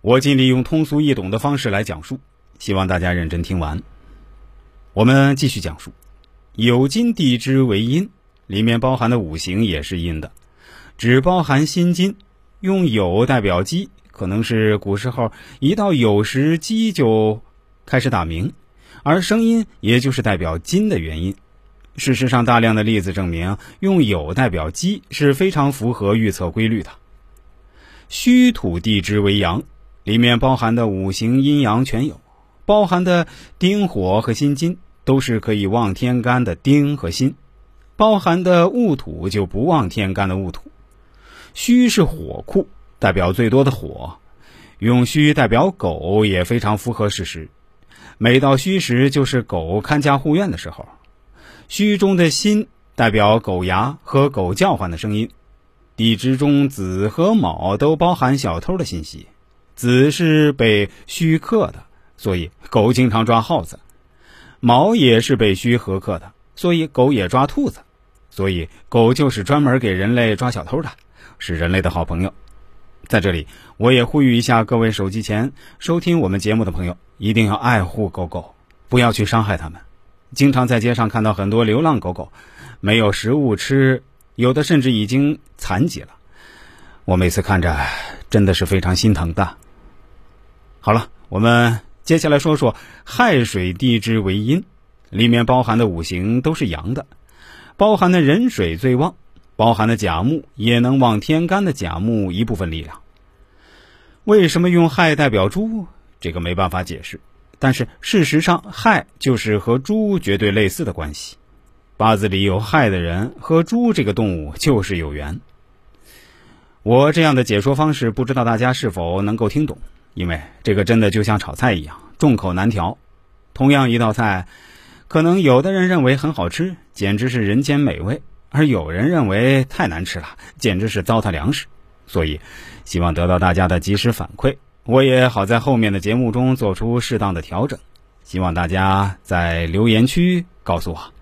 我尽力用通俗易懂的方式来讲述，希望大家认真听完。我们继续讲述，酉金地支为阴，里面包含的五行也是阴的，只包含辛金，用酉代表鸡，可能是古时候一到酉时鸡就开始打鸣，而声音也就是代表金的原因。事实上，大量的例子证明，用酉代表鸡是非常符合预测规律的。虚土地支为阳。里面包含的五行阴阳全有，包含的丁火和辛金都是可以旺天干的丁和辛，包含的戊土就不旺天干的戊土。戌是火库，代表最多的火，用戌代表狗也非常符合事实。每到戌时，就是狗看家护院的时候。戌中的辛代表狗牙和狗叫唤的声音。地支中子和卯都包含小偷的信息。子是被戌克的，所以狗经常抓耗子；卯也是被戌合克的，所以狗也抓兔子。所以狗就是专门给人类抓小偷的，是人类的好朋友。在这里，我也呼吁一下各位手机前收听我们节目的朋友，一定要爱护狗狗，不要去伤害它们。经常在街上看到很多流浪狗狗，没有食物吃，有的甚至已经残疾了。我每次看着，真的是非常心疼的。好了，我们接下来说说亥水地支为阴，里面包含的五行都是阳的，包含的壬水最旺，包含的甲木也能旺天干的甲木一部分力量。为什么用亥代表猪？这个没办法解释，但是事实上亥就是和猪绝对类似的关系，八字里有亥的人和猪这个动物就是有缘。我这样的解说方式，不知道大家是否能够听懂。因为这个真的就像炒菜一样，众口难调。同样一道菜，可能有的人认为很好吃，简直是人间美味；而有人认为太难吃了，简直是糟蹋粮食。所以，希望得到大家的及时反馈，我也好在后面的节目中做出适当的调整。希望大家在留言区告诉我。